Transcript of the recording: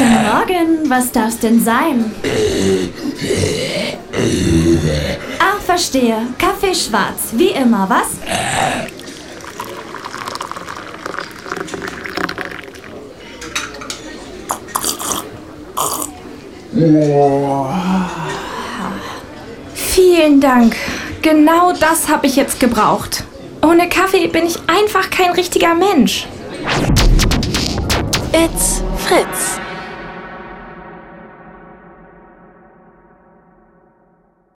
Guten Morgen, was darf's denn sein? Ah, verstehe. Kaffee schwarz, wie immer, was? Vielen Dank. Genau das habe ich jetzt gebraucht. Ohne Kaffee bin ich einfach kein richtiger Mensch. It's Fritz.